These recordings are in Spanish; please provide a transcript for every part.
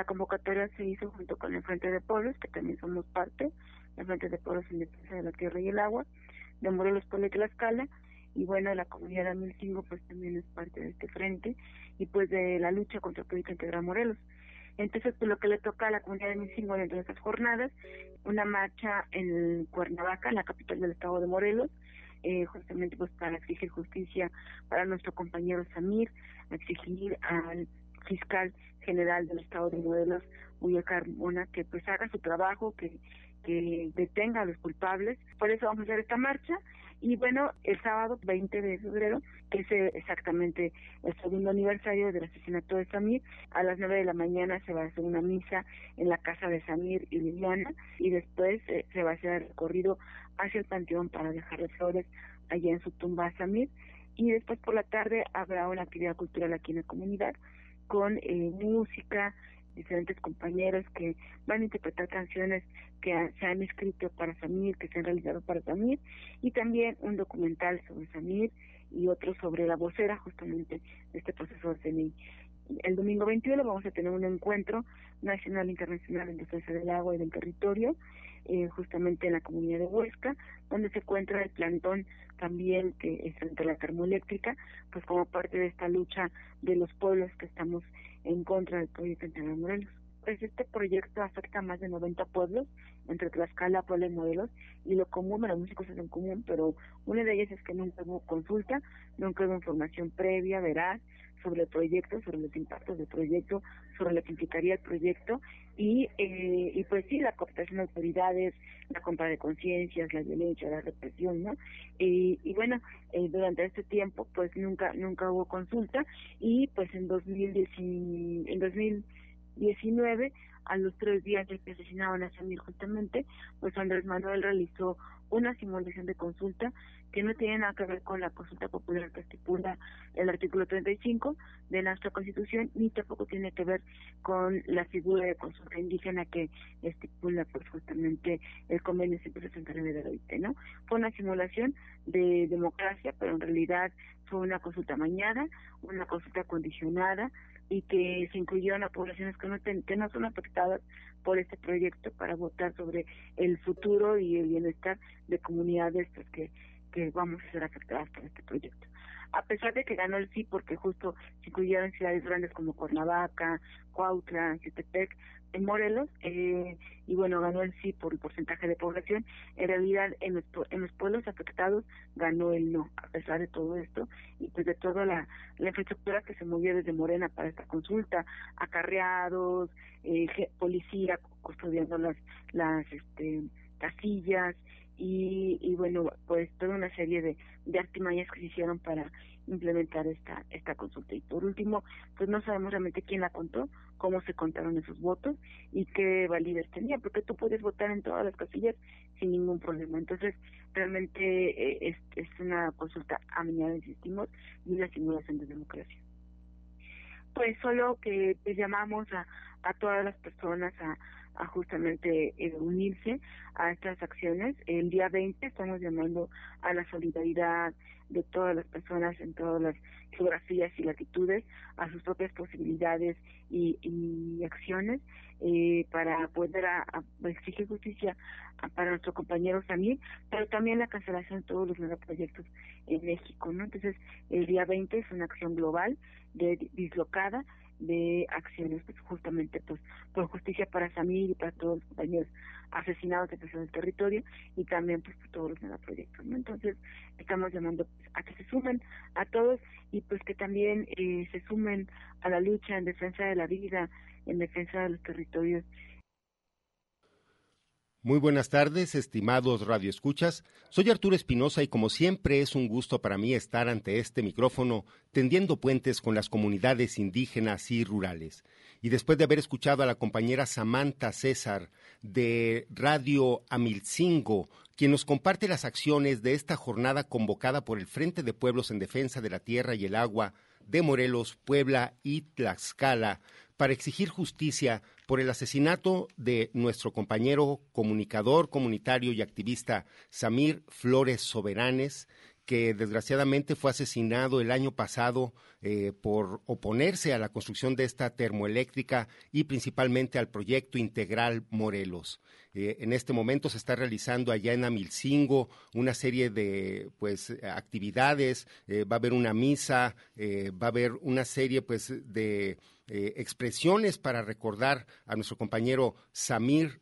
La convocatoria se hizo junto con el Frente de Pueblos, que también somos parte, el Frente de Pueblos en Defensa de la Tierra y el Agua, de Morelos, Puebla y Tlaxcala, y bueno, la comunidad de Amilcingo pues también es parte de este frente, y pues de la lucha contra el proyecto Integral Morelos. Entonces, pues lo que le toca a la comunidad de Amilcingo dentro de estas jornadas, una marcha en Cuernavaca, la capital del estado de Morelos, eh, justamente pues para exigir justicia para nuestro compañero Samir, exigir al fiscal general del estado de Morelos, Uya Carmona, que pues haga su trabajo, que, que detenga a los culpables. Por eso vamos a hacer esta marcha. Y bueno, el sábado 20 de febrero, que es exactamente el segundo aniversario del asesinato de Samir, a las 9 de la mañana se va a hacer una misa en la casa de Samir y Liliana y después eh, se va a hacer el recorrido hacia el panteón para dejarle flores allá en su tumba a Samir y después por la tarde habrá una actividad cultural aquí en la comunidad con eh, música, diferentes compañeros que van a interpretar canciones que se han escrito para Samir, que se han realizado para Samir, y también un documental sobre Samir y otro sobre la vocera justamente de este proceso de CNI. El domingo 21 vamos a tener un encuentro nacional e internacional en defensa del agua y del territorio, eh, justamente en la comunidad de Huesca, donde se encuentra el plantón también que es frente la termoeléctrica, pues como parte de esta lucha de los pueblos que estamos en contra del proyecto Integral Morelos. Pues este proyecto afecta a más de 90 pueblos, entre Tlaxcala, Puebla y Morelos, y lo común, bueno, muchas cosas en común, pero una de ellas es que nunca hubo consulta, nunca hubo información previa, veraz, sobre el proyecto, sobre los impactos del proyecto, sobre lo que implicaría el proyecto y, eh, y pues sí, la cooptación de autoridades, la compra de conciencias, la violencia, la represión, ¿no? Y, y bueno, eh, durante este tiempo pues nunca nunca hubo consulta y pues en 2010, en 2019 a los tres días de que asesinaban a Samir justamente, pues Andrés Manuel realizó una simulación de consulta que no tiene nada que ver con la consulta popular que estipula el artículo 35 de nuestra Constitución, ni tampoco tiene que ver con la figura de consulta indígena que estipula pues justamente el convenio 169 de la OIT, ¿no? Fue una simulación de democracia, pero en realidad fue una consulta mañana, una consulta condicionada, y que se incluyeron a poblaciones que no, que no son afectadas por este proyecto para votar sobre el futuro y el bienestar de comunidades pues, que, que vamos a ser afectadas por este proyecto. A pesar de que ganó el sí, porque justo se incluyeron ciudades grandes como Cuernavaca, Cuautla, Citepec, en Morelos, eh, y bueno, ganó el sí por el porcentaje de población. En realidad, en los, en los pueblos afectados ganó el no, a pesar de todo esto, y pues de toda la, la infraestructura que se movió desde Morena para esta consulta, acarreados, eh, policía custodiando las, las este, casillas, y, y bueno, pues toda una serie de, de artimañas que se hicieron para implementar esta esta consulta. Y por último, pues no sabemos realmente quién la contó, cómo se contaron esos votos y qué validez tenía, porque tú puedes votar en todas las casillas sin ningún problema. Entonces, realmente eh, es, es una consulta amenada, insistimos, y una simulación de democracia. Pues solo que pues, llamamos a, a todas las personas a a justamente eh, unirse a estas acciones. El día 20 estamos llamando a la solidaridad de todas las personas en todas las geografías y latitudes, a sus propias posibilidades y, acciones eh, para poder a, exigir justicia para nuestro compañero Samir, pero también la cancelación de todos los nuevos proyectos en México. ¿no? Entonces, el día 20 es una acción global, de, dislocada, de acciones pues, justamente pues por justicia para Samir y para todos los compañeros asesinados en el territorio y también pues por todos los megaproyectos ¿no? entonces estamos llamando pues, a que se sumen a todos y pues que también eh, se sumen a la lucha en defensa de la vida en defensa de los territorios muy buenas tardes, estimados radioescuchas. Soy Arturo Espinosa y como siempre es un gusto para mí estar ante este micrófono tendiendo puentes con las comunidades indígenas y rurales. Y después de haber escuchado a la compañera Samantha César de Radio Amilcingo, quien nos comparte las acciones de esta jornada convocada por el Frente de Pueblos en Defensa de la Tierra y el Agua de Morelos, Puebla y Tlaxcala, para exigir justicia por el asesinato de nuestro compañero comunicador comunitario y activista Samir Flores Soberanes, que desgraciadamente fue asesinado el año pasado eh, por oponerse a la construcción de esta termoeléctrica y principalmente al proyecto integral Morelos. Eh, en este momento se está realizando allá en Amilcingo una serie de pues actividades, eh, va a haber una misa, va a haber una serie pues de expresiones para recordar a nuestro compañero Samir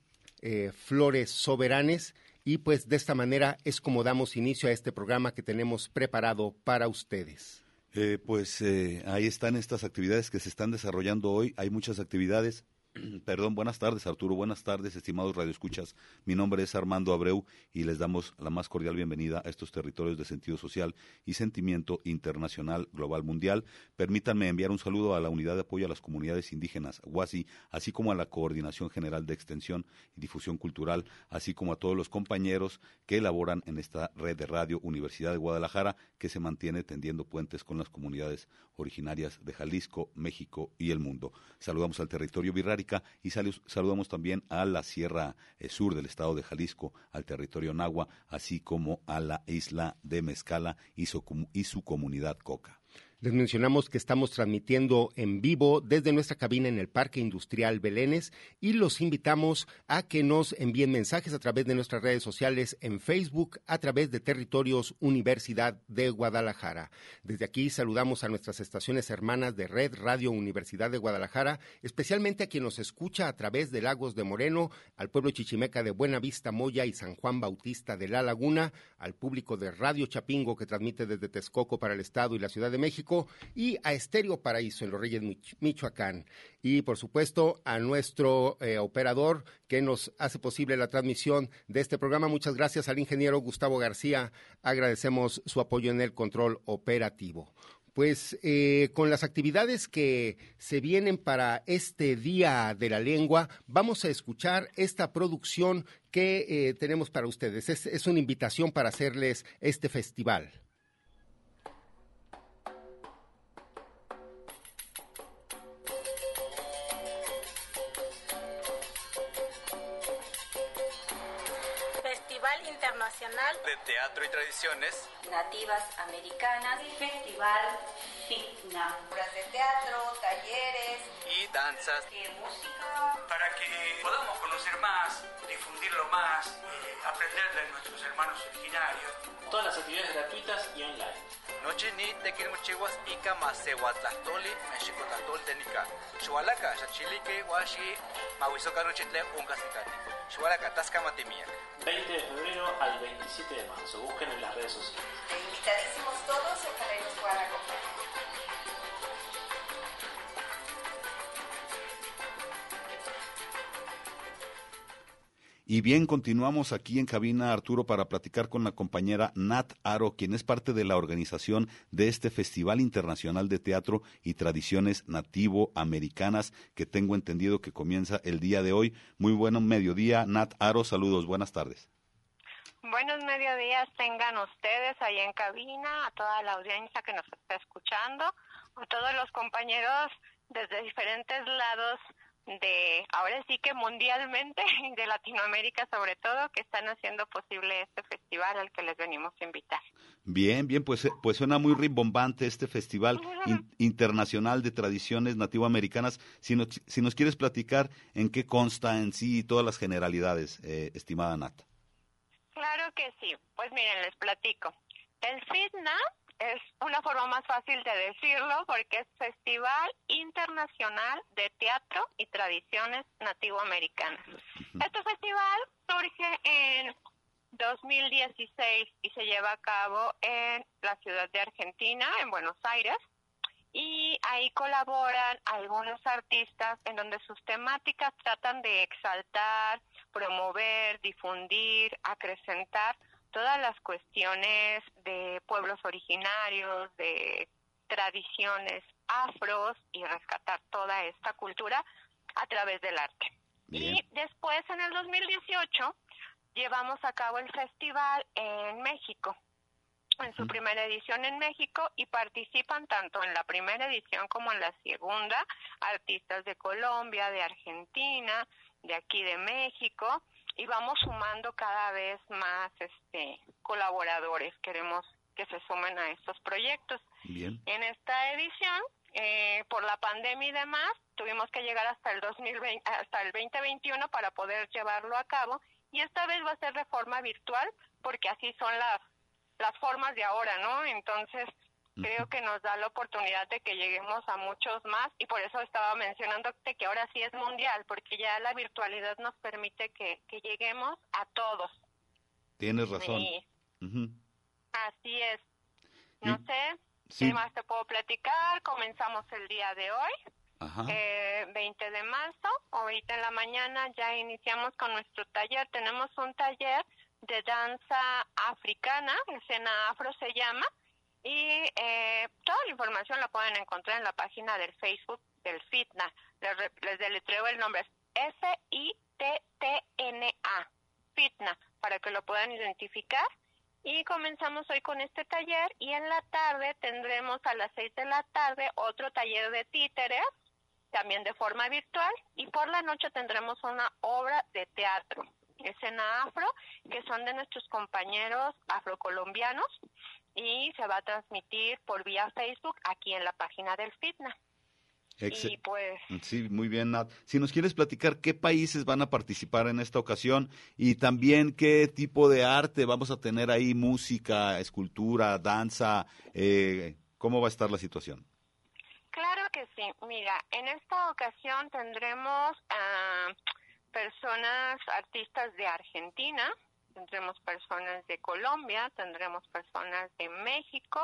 Flores Soberanes y pues de esta manera es como damos inicio a este programa que tenemos preparado para ustedes. Eh, pues eh, ahí están estas actividades que se están desarrollando hoy. Hay muchas actividades Perdón, buenas tardes Arturo, buenas tardes estimados radioescuchas. Mi nombre es Armando Abreu y les damos la más cordial bienvenida a estos territorios de sentido social y sentimiento internacional global mundial. Permítanme enviar un saludo a la Unidad de Apoyo a las Comunidades Indígenas, UASI, así como a la Coordinación General de Extensión y Difusión Cultural, así como a todos los compañeros que elaboran en esta red de radio Universidad de Guadalajara que se mantiene tendiendo puentes con las comunidades originarias de Jalisco, México y el mundo. Saludamos al territorio birrárico y saludamos también a la Sierra eh, Sur del estado de Jalisco, al territorio Nahua, así como a la isla de Mezcala y su comunidad Coca. Les mencionamos que estamos transmitiendo en vivo desde nuestra cabina en el Parque Industrial Belénes y los invitamos a que nos envíen mensajes a través de nuestras redes sociales en Facebook a través de Territorios Universidad de Guadalajara. Desde aquí saludamos a nuestras estaciones hermanas de Red Radio Universidad de Guadalajara, especialmente a quien nos escucha a través de Lagos de Moreno, al pueblo chichimeca de Buena Vista Moya y San Juan Bautista de La Laguna, al público de Radio Chapingo que transmite desde Texcoco para el Estado y la Ciudad de México y a Estéreo Paraíso en Los Reyes, Michoacán. Y por supuesto a nuestro eh, operador que nos hace posible la transmisión de este programa. Muchas gracias al ingeniero Gustavo García. Agradecemos su apoyo en el control operativo pues eh, con las actividades que se vienen para este Día de la Lengua, vamos a escuchar esta producción que eh, tenemos para ustedes. es una invitación para hacerles este festival. De Teatro y Tradiciones Nativas Americanas, Festival FITNA, obras de teatro, talleres y danzas, y música, para que podamos conocer más, difundirlo más, eh, aprender de nuestros hermanos originarios. Todas las actividades gratuitas y online. Noche ni tequilmuchihuas ika masehuatlahtoli mexicotlahtoli tenica. Xualaca, xachilique, huaxi, mahuizocaruchitle, uncasikati. Xualaca, tascamatimiac. 20 de febrero al 27 de marzo. Busquen en las redes sociales. Invitadísimos todos, ojalá y nos Y bien, continuamos aquí en cabina, Arturo, para platicar con la compañera Nat Aro, quien es parte de la organización de este Festival Internacional de Teatro y Tradiciones Nativo-Americanas, que tengo entendido que comienza el día de hoy. Muy buen mediodía, Nat Aro, saludos, buenas tardes. Buenos mediodías tengan ustedes ahí en cabina, a toda la audiencia que nos está escuchando, a todos los compañeros desde diferentes lados de ahora sí que mundialmente de Latinoamérica sobre todo que están haciendo posible este festival al que les venimos a invitar. Bien, bien, pues eh, pues suena muy rimbombante este festival internacional de tradiciones nativoamericanas. Si nos, si nos quieres platicar en qué consta en sí todas las generalidades, eh, estimada Nat. Claro que sí. Pues miren, les platico. El FITNA es una forma más fácil de decirlo porque es Festival Internacional de Teatro y Tradiciones Nativoamericanas. Este festival surge en 2016 y se lleva a cabo en la ciudad de Argentina, en Buenos Aires, y ahí colaboran algunos artistas en donde sus temáticas tratan de exaltar, promover, difundir, acrecentar todas las cuestiones de pueblos originarios, de tradiciones afros y rescatar toda esta cultura a través del arte. Y después, en el 2018, llevamos a cabo el festival en México, en su primera edición en México, y participan tanto en la primera edición como en la segunda artistas de Colombia, de Argentina, de aquí de México, y vamos sumando cada vez más este colaboradores. Queremos que se sumen a estos proyectos. Bien. En esta edición, eh, por la pandemia y demás, tuvimos que llegar hasta el 2020, hasta el 2021 para poder llevarlo a cabo y esta vez va a ser de forma virtual porque así son las las formas de ahora, ¿no? Entonces, creo que nos da la oportunidad de que lleguemos a muchos más y por eso estaba mencionando que ahora sí es mundial, porque ya la virtualidad nos permite que, que lleguemos a todos. Tienes razón. Así es. No Y- sé, Sí. ¿qué más te puedo platicar? Comenzamos el día de hoy. Ajá. eh, 20 de marzo, ahorita en la mañana ya iniciamos con nuestro taller. Tenemos un taller de danza africana, escena afro se llama, y eh, toda la información la pueden encontrar en la página del Facebook del FITNA. Les, les deletreo el nombre, es F-I-T-T-N-A, FITNA, para que lo puedan identificar. Y comenzamos hoy con este taller y en la tarde tendremos a las 6 de la tarde otro taller de títeres, también de forma virtual, y por la noche tendremos una obra de teatro, escena afro, que son de nuestros compañeros afrocolombianos y se va a transmitir por vía Facebook aquí en la página del FITNA. Excel- Y pues Sí, muy bien, Nat. Si nos quieres platicar qué países van a participar en esta ocasión y también qué tipo de arte vamos a tener ahí, música, escultura, danza, eh, ¿cómo va a estar la situación? Claro que sí. Mira, en esta ocasión tendremos a personas, artistas de Argentina, tendremos personas de Colombia, tendremos personas de México,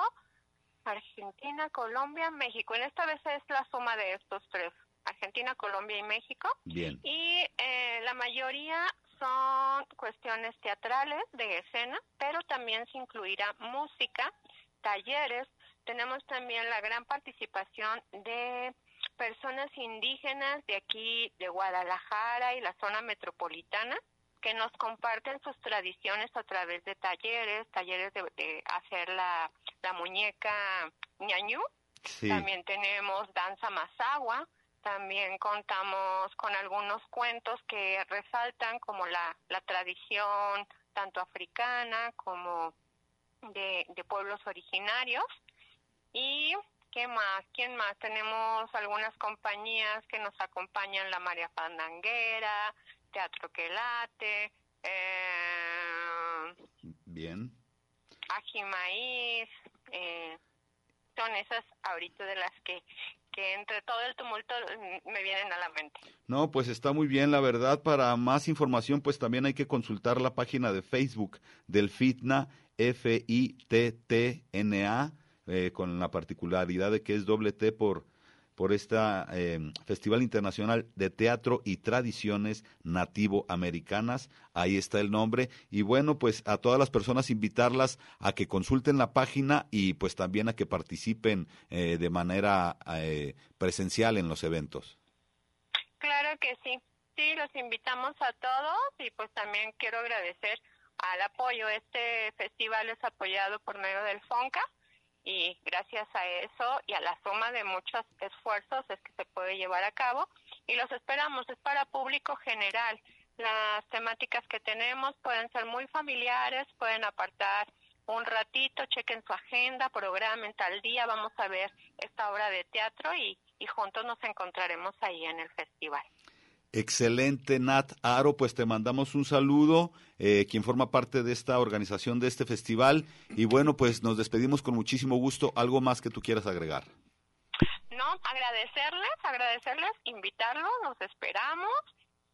Argentina, Colombia, México. En esta vez es la suma de estos tres, Argentina, Colombia y México. Bien, Y eh, la mayoría son cuestiones teatrales de escena, pero también se incluirá música, talleres. Tenemos también la gran participación de personas indígenas de aquí, de Guadalajara y la zona metropolitana, que nos comparten sus tradiciones a través de talleres, talleres de, de hacer la, la muñeca ñañú, sí, también tenemos danza mazagua, también contamos con algunos cuentos que resaltan como la, la tradición tanto africana como de, de pueblos originarios. ¿Y qué más? ¿Quién más? Tenemos algunas compañías que nos acompañan, la María Fandanguera, Teatro Quelate, eh, bien. Ajimaíz, eh, son esas ahorita de las que, que entre todo el tumulto me vienen a la mente. No, pues está muy bien, la verdad. Para más información, pues también hay que consultar la página de Facebook del FITNA, F-I-T-T-N-A, eh, con la particularidad de que es doble T por, por esta eh, Festival Internacional de Teatro y Tradiciones Nativo-Americanas. Ahí está el nombre. Y bueno, pues a todas las personas invitarlas a que consulten la página y pues también a que participen eh, de manera eh, presencial en los eventos. Claro que sí. Sí, los invitamos a todos y pues también quiero agradecer al apoyo. Este festival es apoyado por medio del FONCA y gracias a eso y a la suma de muchos esfuerzos es que se puede llevar a cabo y los esperamos. Es para público general. Las temáticas que tenemos pueden ser muy familiares, pueden apartar un ratito, chequen su agenda, programen tal día, vamos a ver esta obra de teatro y, y juntos nos encontraremos ahí en el festival. Excelente, Nat Aro, pues te mandamos un saludo, eh, quien forma parte de esta organización de este festival. Y bueno, pues nos despedimos con muchísimo gusto. ¿Algo más que tú quieras agregar? No, agradecerles, agradecerles, invitarlos, nos esperamos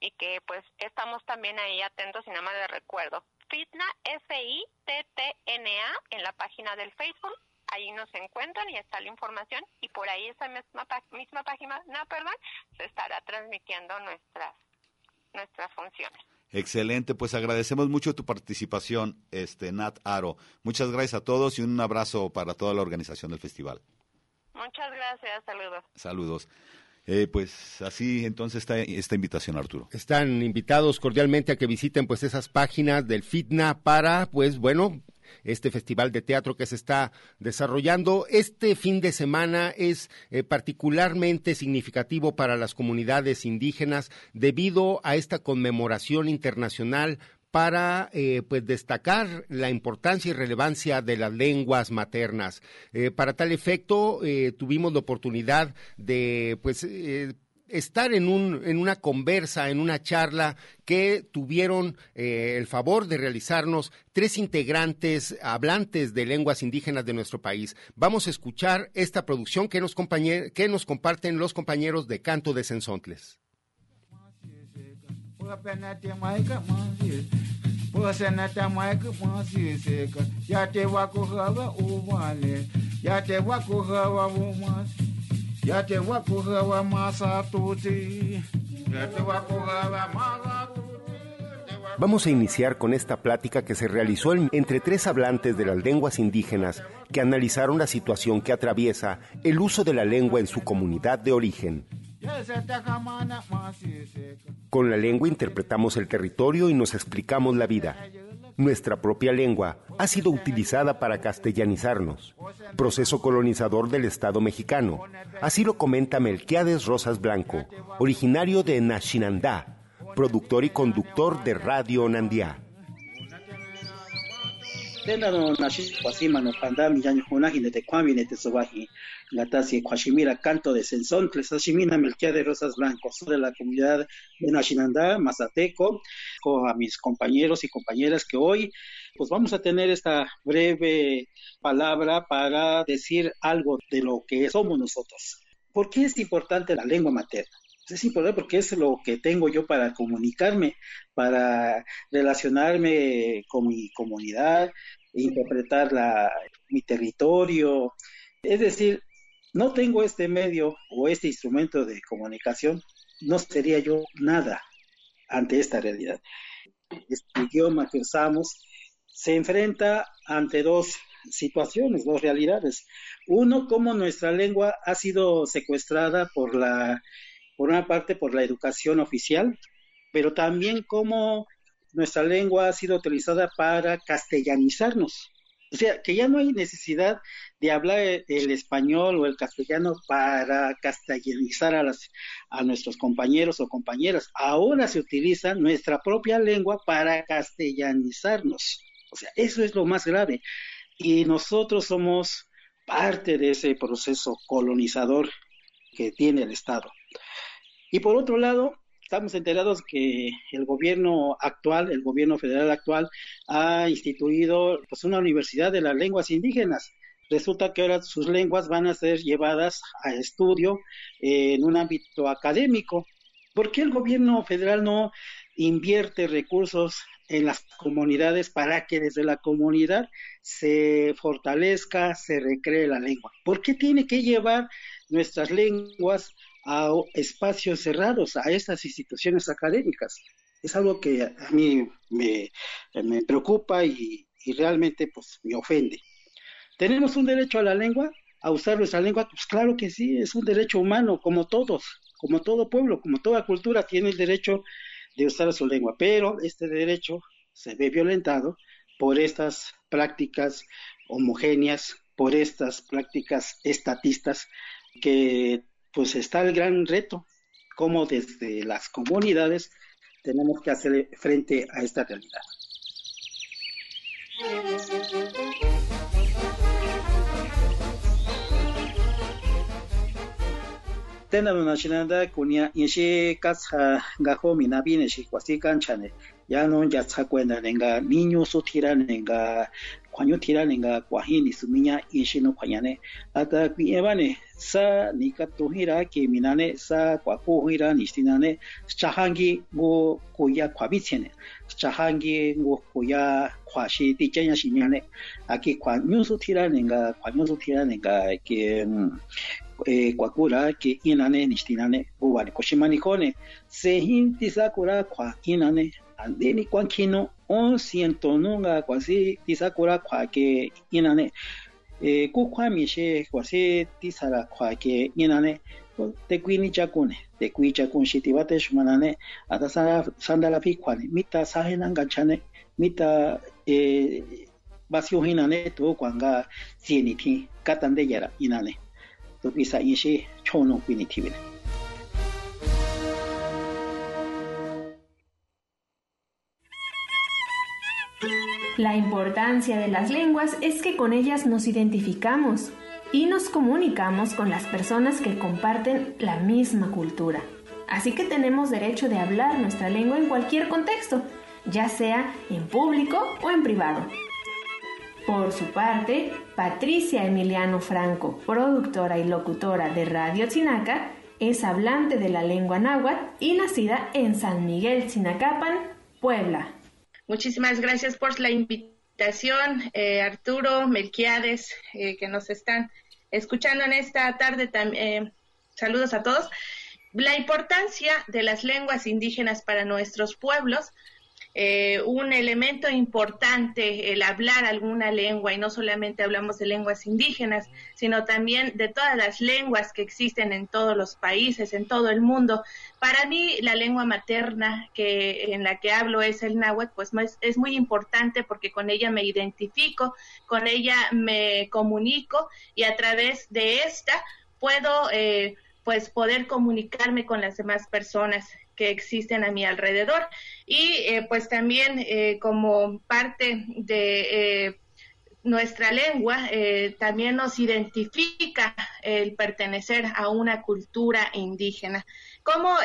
y que pues estamos también ahí atentos y nada más de recuerdo. Fitna, F-I-T-T-N-A, en la página del Facebook, ahí nos encuentran y está la información y por ahí esa misma, misma página, no, perdón, se estará transmitiendo nuestras nuestras funciones. Excelente, pues agradecemos mucho tu participación, este Nat Aro. Muchas gracias a todos y un abrazo para toda la organización del festival. Muchas gracias, saludos. Saludos. Eh, pues así entonces está esta invitación, Arturo. Están invitados cordialmente a que visiten pues esas páginas del FITNA para pues bueno, este festival de teatro que se está desarrollando. Este fin de semana es eh, particularmente significativo para las comunidades indígenas debido a esta conmemoración internacional para eh, pues destacar la importancia y relevancia de las lenguas maternas. Eh, para tal efecto, tuvimos la oportunidad de pues estar en, un, en una conversa, en una charla que tuvieron el favor de realizarnos tres integrantes hablantes de lenguas indígenas de nuestro país. Vamos a escuchar esta producción que nos, que nos comparten los compañeros de Canto de Sensontles. Vamos a iniciar con esta plática que se realizó entre tres hablantes de las lenguas indígenas que analizaron la situación que atraviesa el uso de la lengua en su comunidad de origen. Con la lengua interpretamos el territorio y nos explicamos la vida. Nuestra propia lengua ha sido utilizada para castellanizarnos, proceso colonizador del Estado mexicano. Así lo comenta Melquiades Rosas Blanco, originario de Nashinandá, productor y conductor de Radio Nandiá. Gatasi Kwashimira Canto de Sensón, Tlesashimina Melquía de Rosas Blancos, de la comunidad de Nashinandá, Mazateco, a mis compañeros y compañeras que hoy pues vamos a tener esta breve palabra para decir algo de lo que somos nosotros. ¿Por qué es importante la lengua materna? Es importante porque es lo que tengo yo para comunicarme, para relacionarme con mi comunidad, interpretar la, mi territorio. Es decir, no tengo este medio o este instrumento de comunicación, no sería yo nada ante esta realidad. Este idioma que usamos se enfrenta ante dos situaciones, dos realidades. Uno, cómo nuestra lengua ha sido secuestrada por la, por una parte, por la educación oficial, pero también cómo nuestra lengua ha sido utilizada para castellanizarnos. O sea, que ya no hay necesidad de hablar el español o el castellano para castellanizar a, las, a nuestros compañeros o compañeras. Ahora se utiliza nuestra propia lengua para castellanizarnos. O sea, eso es lo más grave. Y nosotros somos parte de ese proceso colonizador que tiene el Estado. Y por otro lado, estamos enterados que el gobierno actual, el gobierno federal actual, ha instituido pues, una universidad de las lenguas indígenas. Resulta que ahora sus lenguas van a ser llevadas a estudio en un ámbito académico. ¿Por qué el gobierno federal no invierte recursos en las comunidades para que desde la comunidad se fortalezca, se recree la lengua? ¿Por qué tiene que llevar nuestras lenguas a espacios cerrados, a estas instituciones académicas. Es algo que a mí me, preocupa y, realmente pues me ofende. ¿Tenemos un derecho a la lengua? ¿A usar nuestra lengua? Pues claro que sí, es un derecho humano, como todos, como todo pueblo, como toda cultura tiene el derecho de usar su lengua, pero este derecho se ve violentado por estas prácticas homogéneas, por estas prácticas estatistas que pues está el gran reto, cómo desde las comunidades tenemos que hacer frente a esta realidad. tena no nachinanda kunia inshi katsa gajo minabine shi kwasi kanchane ya no ya tsakwenda nenga niño sutira nenga kwanyo tira nenga kwahini suminya inshi no kwanyane ata kuiebane saa ni katohira ke minane sa kwa kohira ni stinane chahangi ngo koya kwa bichene chahangi ngo koya kwa shi ti chenya shinyane aki kwa nyusu tirane nga kwa nyusu tirane nga ke eh, kwakura ke inane ni stinane ubani koshimanikone se hinti sakura kwa inane andeni kwankino on siento nunga kwasi tisakura kwa ke inane eh, ku kwa mi she kwa se ti sara ke ina ne te kui ni chakun ne te kui chakun shi ti bate shumana ne ata sara sandala pi ne. Mita sahe nanga chane mita eh, basio ne to kwa nga sieni ti katande yara ina ne. To pisa in she chono kui ni ti bine La importancia de las lenguas es que con ellas nos identificamos y nos comunicamos con las personas que comparten la misma cultura. Así que tenemos derecho de hablar nuestra lengua en cualquier contexto, ya sea en público o en privado. Por su parte, Patricia Emiliano Franco, productora y locutora de Radio Chinaca, es hablante de la lengua náhuatl y nacida en San Miguel, Chinacapan, Puebla. Muchísimas gracias por la invitación, eh, Arturo, Melquiades, eh, que nos están escuchando en esta tarde. Eh, saludos a todos. La importancia de las lenguas indígenas para nuestros pueblos eh, un elemento importante el hablar alguna lengua y no solamente hablamos de lenguas indígenas, sino también de todas las lenguas que existen en todos los países, en todo el mundo. Para mí la lengua materna que en la que hablo es el náhuatl, pues es muy importante porque con ella me identifico, con ella me comunico y a través de esta puedo eh, pues poder comunicarme con las demás personas que existen a mi alrededor. Y eh, pues también eh, como parte de eh, nuestra lengua, también nos identifica el pertenecer a una cultura indígena. Cómo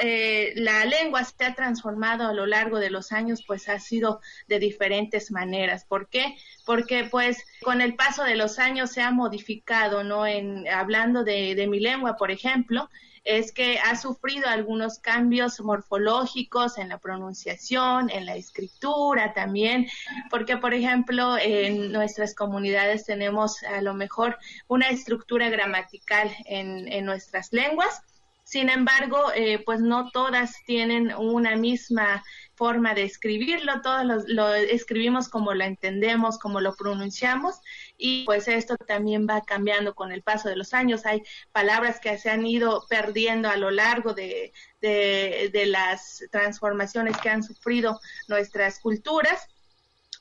la lengua se ha transformado a lo largo de los años, pues ha sido de diferentes maneras. ¿Por qué? Porque pues con el paso de los años se ha modificado, ¿no? En, hablando de mi lengua, por ejemplo, es que ha sufrido algunos cambios morfológicos en la pronunciación, en la escritura también, porque por ejemplo en nuestras comunidades tenemos a lo mejor una estructura gramatical en, en nuestras lenguas. Sin embargo, eh, pues no todas tienen una misma forma de escribirlo, todos lo, escribimos como lo entendemos, como lo pronunciamos y pues esto también va cambiando con el paso de los años. Hay palabras que se han ido perdiendo a lo largo de, de las transformaciones que han sufrido nuestras culturas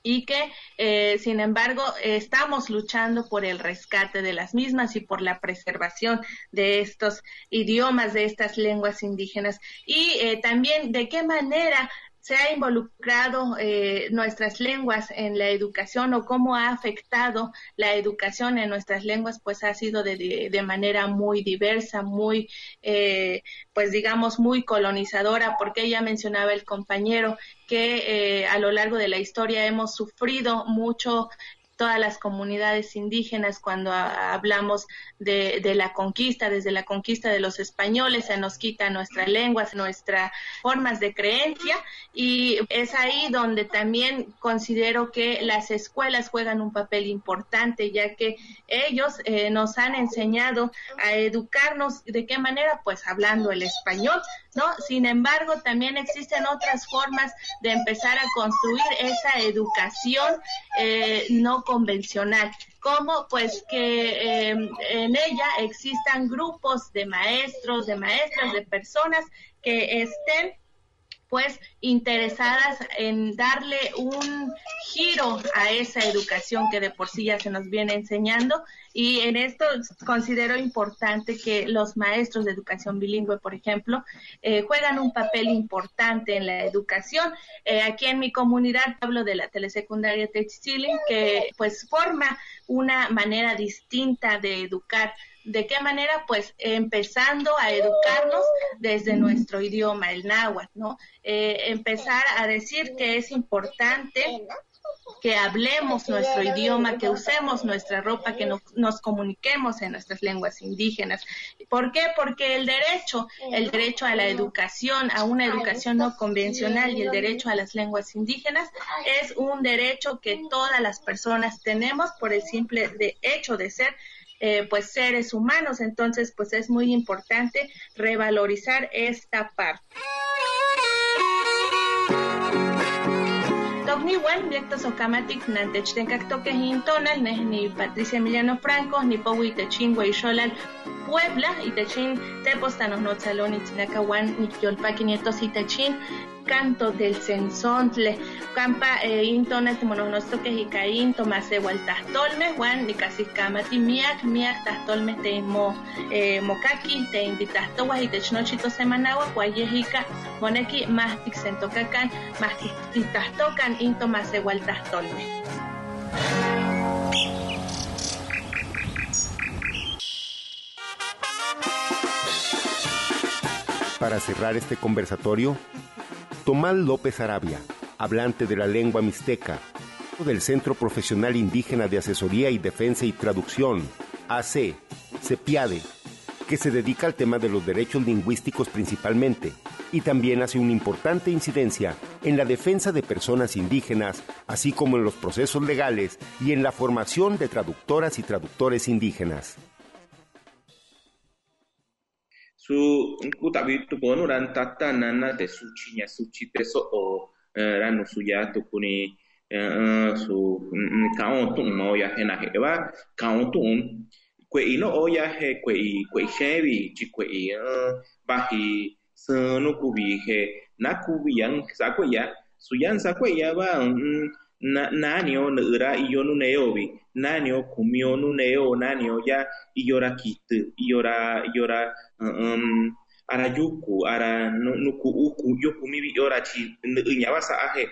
y que, eh, sin embargo, estamos luchando por el rescate de las mismas y por la preservación de estos idiomas, de estas lenguas indígenas. Y eh, también de qué manera se ha involucrado eh, nuestras lenguas en la educación o cómo ha afectado la educación en nuestras lenguas, pues ha sido de, de, manera muy diversa, muy, eh, pues digamos, muy colonizadora, porque ya mencionaba el compañero que eh, a lo largo de la historia hemos sufrido mucho todas las comunidades indígenas cuando hablamos de, de, la conquista, desde la conquista de los españoles, se nos quita nuestra lengua, nuestras formas de creencia y es ahí donde también considero que las escuelas juegan un papel importante ya que ellos eh, nos han enseñado a educarnos de qué manera pues hablando el español ¿no? Sin embargo, también existen otras formas de empezar a construir esa educación eh, no convencional, como pues que em, en ella existan grupos de maestros, de maestras, de personas que estén pues interesadas en darle un giro a esa educación que de por sí ya se nos viene enseñando y en esto considero importante que los maestros de educación bilingüe, por ejemplo, eh, juegan un papel importante en la educación. Eh, aquí en mi comunidad hablo de la telesecundaria Textil, que pues forma una manera distinta de educar ¿De qué manera? Pues empezando a educarnos desde nuestro idioma, el náhuatl, ¿no? Eh, empezar a decir que es importante que hablemos nuestro idioma, que usemos nuestra ropa, que nos comuniquemos en nuestras lenguas indígenas. ¿Por qué? Porque el derecho, el derecho a la educación, a una educación no convencional y el derecho a las lenguas indígenas es un derecho que todas las personas tenemos por el simple hecho de ser eh, pues seres humanos. Entonces, pues es muy importante revalorizar esta parte. Togniwan, Viectos Ocamatic, Nantechtencac Toque Hintonal, ni Patricia Emiliano Franco, ni Powi Techingua y Xolal, Puebla, itachin tepostanos notzaloni tinakawan nikyolpaki nietos itachin canto del sensontle campa eh, intona timononosto que hikain tomase waltastolme juan ni casi kamati miak miak tastolme te mo eh, mokaki te invitasto wa itechnochito semanawa kwayehika moneki más tixentokakan más titastokan into mase waltastolme Para cerrar este conversatorio, Tomás López Arabia, hablante de la lengua mixteca, del Centro Profesional Indígena de Asesoría y Defensa y Traducción, AC, CEPIADE, que se dedica al tema de los derechos lingüísticos principalmente, y también hace una importante incidencia en la defensa de personas indígenas, así como en los procesos legales y en la formación de traductoras y traductores indígenas. Su kutabi tu bono ran tata nana de su chiña su chiteso o ranu su ya tu kuni su kaon tu mo ya hena he ba kaon tu kwe ino o ya he kwe kwe shebi chi kwe ba hi sunu kubi he na kubi yang sa kwe ya su yang sa kwe ya ba na nanio nura iyo nu neobi nanio kumio nu neo nanio ya iyora kitu iyora iyora um, ara yuku ara nuku uku yoku mibi ora chi nyaba sa aje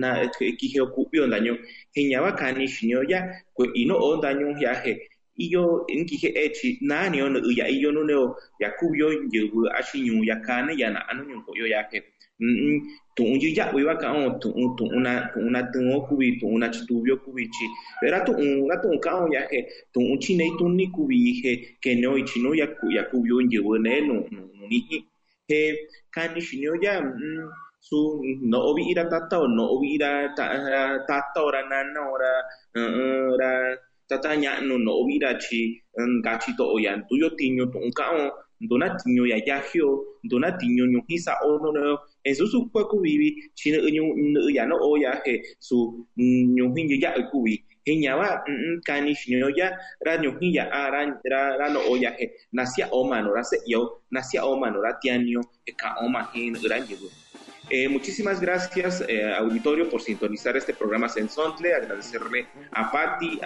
na kije okupio daño hinyaba kani shinyo ya kwe ino o daño ya he iyo nkije echi nanio nu ya iyo nu neo ya kubio yebu ashinyu ya kane ya na anu nyunko yo ya he tu'un yi ya'vi va ka'an tu'un tu'un na tu'un na tɨɨn o kuvi tu'un na chituvio kuvi chi ra tu'un ra tu'un ka'an ya je tu'un chinei tuni kuvi je keneo ichino ya ku ya kuvio nyɨvɨ ne nu nu niji je kani shinio ya su no'o vi'i ra tata o no'o vi'i ra tata o ra nana o ra ra tata ña'nu no'o vi'i ra chi ngachi to'o ya ntuyo tiñu tu'un ka'an ndona tiño ya yajio ndona tiño ñujisa ono no en su su kwa kubibi chine ñu ya no o ya he su ñujin ya kubi heñaba kani shinyo ya ra ñujin ya ara ra ra no o ya he nasia o mano ra se yo nasia o mano ra tianio e ka o ma hin ra Eh, muchísimas gracias, eh, auditorio, por sintonizar este programa Sensontle. Agradecerle a Patti,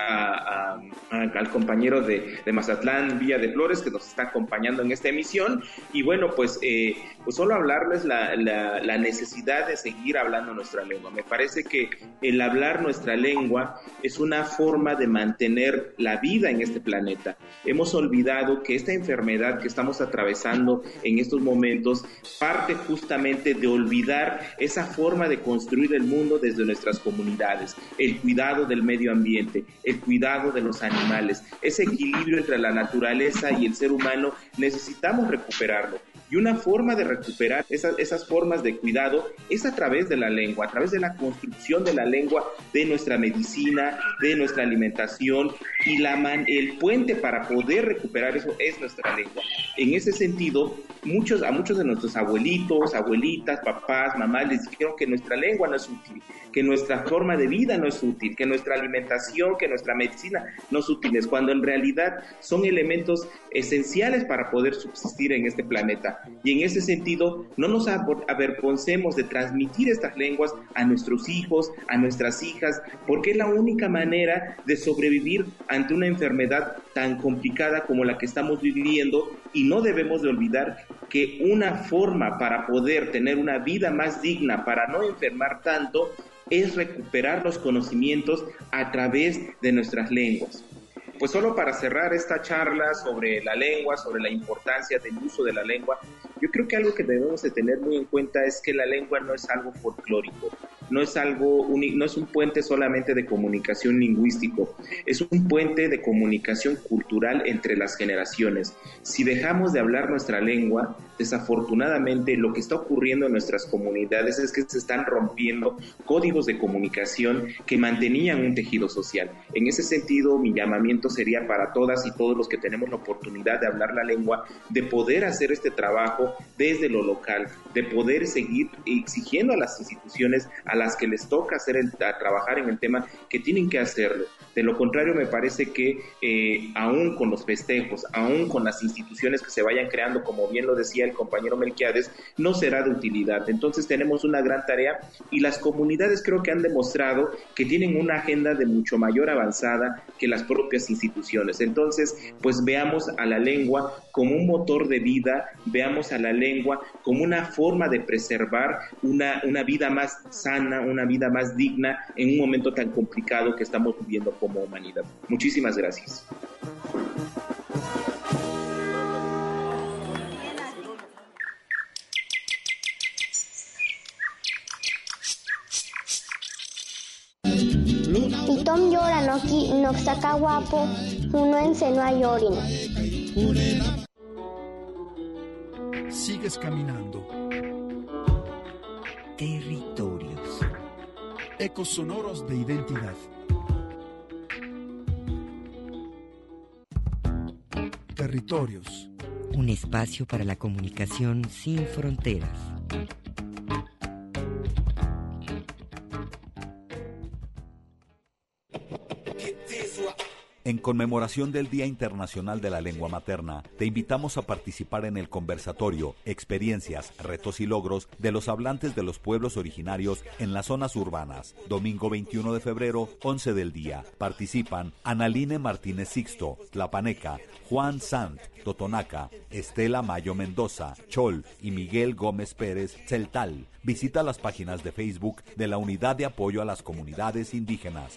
al compañero de, Mazatlán, Villa de Flores, que nos está acompañando en esta emisión. Y bueno, pues, eh, pues solo hablarles la, la, la, necesidad de seguir hablando nuestra lengua. Me parece que el hablar nuestra lengua es una forma de mantener la vida en este planeta. Hemos olvidado que esta enfermedad que estamos atravesando en estos momentos parte justamente de olvidar esa forma de construir el mundo desde nuestras comunidades, el cuidado del medio ambiente, el cuidado de los animales, ese equilibrio entre la naturaleza y el ser humano, necesitamos recuperarlo. Y una forma de recuperar esas, esas formas de cuidado es a través de la lengua, a través de la construcción de la lengua, de nuestra medicina, de nuestra alimentación y la man, el puente para poder recuperar eso es nuestra lengua. En ese sentido, muchos, a muchos de nuestros abuelitos, abuelitas, papás, mamás les dijeron que nuestra lengua no es útil, que nuestra forma de vida no es útil, que nuestra alimentación, que nuestra medicina no es útiles, cuando en realidad son elementos esenciales para poder subsistir en este planeta. Y en ese sentido, no nos avergoncemos de transmitir estas lenguas a nuestros hijos, a nuestras hijas, porque es la única manera de sobrevivir ante una enfermedad tan complicada como la que estamos viviendo y no debemos de olvidar que una forma para poder tener una vida más digna, para no enfermar tanto, es recuperar los conocimientos a través de nuestras lenguas. Pues solo para cerrar esta charla sobre la lengua, sobre la importancia del uso de la lengua, yo creo que algo que debemos de tener muy en cuenta es que la lengua no es algo folclórico, no es algo no es un puente solamente de comunicación lingüístico, es un puente de comunicación cultural entre las generaciones. Si dejamos de hablar nuestra lengua, desafortunadamente lo que está ocurriendo en nuestras comunidades es que se están rompiendo códigos de comunicación que mantenían un tejido social. En ese sentido, mi llamamiento sería para todas y todos los que tenemos la oportunidad de hablar la lengua, de poder hacer este trabajo desde lo local, de poder seguir exigiendo a las instituciones a las que les toca hacer el, trabajar en el tema que tienen que hacerlo. De lo contrario, me parece que eh, aún con los festejos, aún con las instituciones que se vayan creando, como bien lo decía el compañero Melquiades, no será de utilidad. Entonces tenemos una gran tarea y las comunidades creo que han demostrado que tienen una agenda de mucho mayor avanzada que las propias instituciones. Entonces, pues veamos a la lengua como un motor de vida, veamos a la lengua como una forma de preservar una, una vida más sana, una vida más digna en un momento tan complicado que estamos viviendo como humanidad. Muchísimas gracias. Pitom llora no ki no saca guapo, uno en seno a Sigues caminando. Territorios. Ecos sonoros de identidad. Territorios. Un espacio para la comunicación sin fronteras. En conmemoración del Día Internacional de la Lengua Materna, te invitamos a participar en el conversatorio Experiencias, Retos y Logros de los hablantes de los pueblos originarios en las zonas urbanas. Domingo 21 de febrero, 11 del día. Participan Analine Martínez Sixto, Tlapaneca, Juan Sant, Totonaca, Estela Mayo Mendoza, Chol y Miguel Gómez Pérez, Celtal. Visita las páginas de Facebook de la Unidad de Apoyo a las Comunidades Indígenas.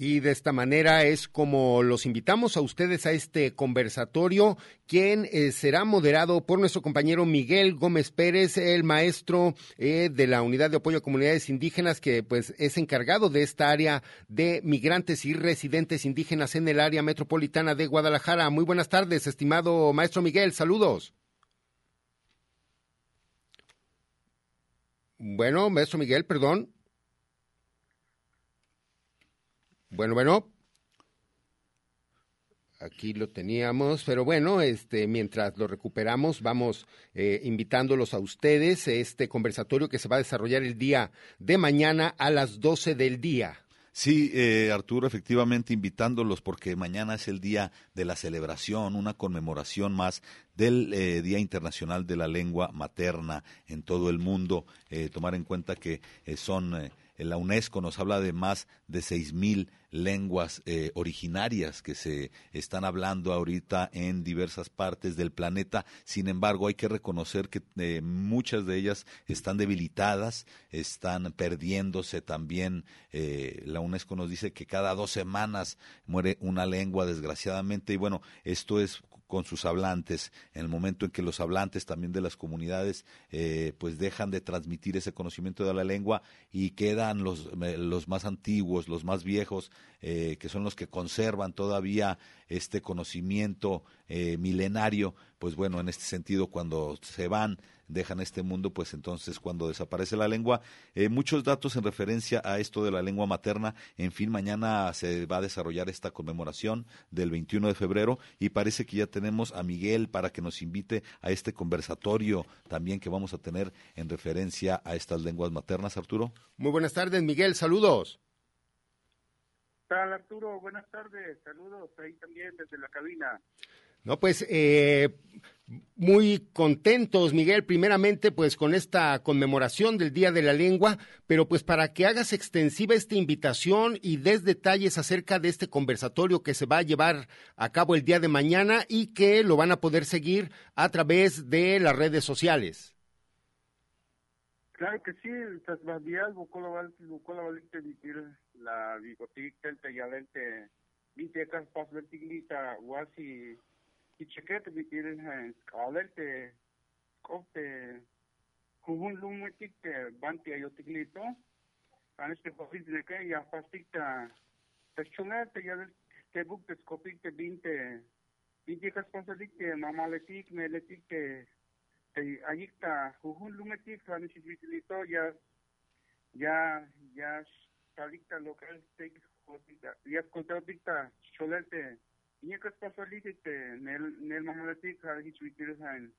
Y de esta manera es como los invitamos a ustedes a este conversatorio, quien eh, será moderado por nuestro compañero Miguel Gómez Pérez, el maestro eh, de la Unidad de Apoyo a Comunidades Indígenas, que pues es encargado de esta área de migrantes y residentes indígenas en el área metropolitana de Guadalajara. Muy buenas tardes, estimado maestro Miguel, saludos. Bueno, maestro Miguel, perdón. Bueno, bueno. Aquí lo teníamos, pero bueno, este, mientras lo recuperamos, vamos eh, invitándolos a ustedes a este conversatorio que se va a desarrollar el día de mañana a las 12 del día. Sí, eh, Arturo, efectivamente invitándolos porque mañana es el día de la celebración, una conmemoración más del eh, Día Internacional de la Lengua Materna en todo el mundo. Eh, tomar en cuenta que son la UNESCO nos habla de más de seis mil lenguas eh, originarias que se están hablando ahorita en diversas partes del planeta. Sin embargo, hay que reconocer que eh, muchas de ellas están debilitadas, están perdiéndose también. Eh, la UNESCO nos dice que cada dos semanas muere una lengua, desgraciadamente. Y bueno, esto es con sus hablantes, en el momento en que los hablantes también de las comunidades eh, pues dejan de transmitir ese conocimiento de la lengua y quedan los, eh, los más antiguos, los más viejos, eh, que son los que conservan todavía este conocimiento eh, milenario, pues bueno, en este sentido cuando se van dejan este mundo, pues entonces cuando desaparece la lengua, eh, muchos datos en referencia a esto de la lengua materna. En fin, mañana se va a desarrollar esta conmemoración del 21 de febrero y parece que ya tenemos a Miguel para que nos invite a este conversatorio también que vamos a tener en referencia a estas lenguas maternas, Arturo. Muy buenas tardes, Miguel, saludos. ¿Qué tal, Arturo? Buenas tardes, saludos ahí también desde la cabina. No, pues eh, muy contentos, Miguel, primeramente pues con esta conmemoración del Día de la Lengua, pero pues para que hagas extensiva esta invitación y des detalles acerca de este conversatorio que se va a llevar a cabo el día de mañana y que lo van a poder seguir a través de las redes sociales. Claro que sí, Tasmadial, Bucolavalite, Vitir, la Bigotic, el Teyalente, Vitecas, Pasvertiglita, Huasi, Eticheket bilirsən, qalerte, kopte, kuhun lumutikte, bantia yotiklito, aneste hofizdeke, yafastikta, taşçunerte, yadır tebuk teskopikte binte, binte kasponsadikte, mamaletik, meletikte, ayikta, kuhun lumetik, aneste hofizdito, ya, ya, ya, talikta, lokal, tek, hotikta, ya, kontradikta, cholerte, Iñekas pasolite nel nel mamalatik hagi chuitir han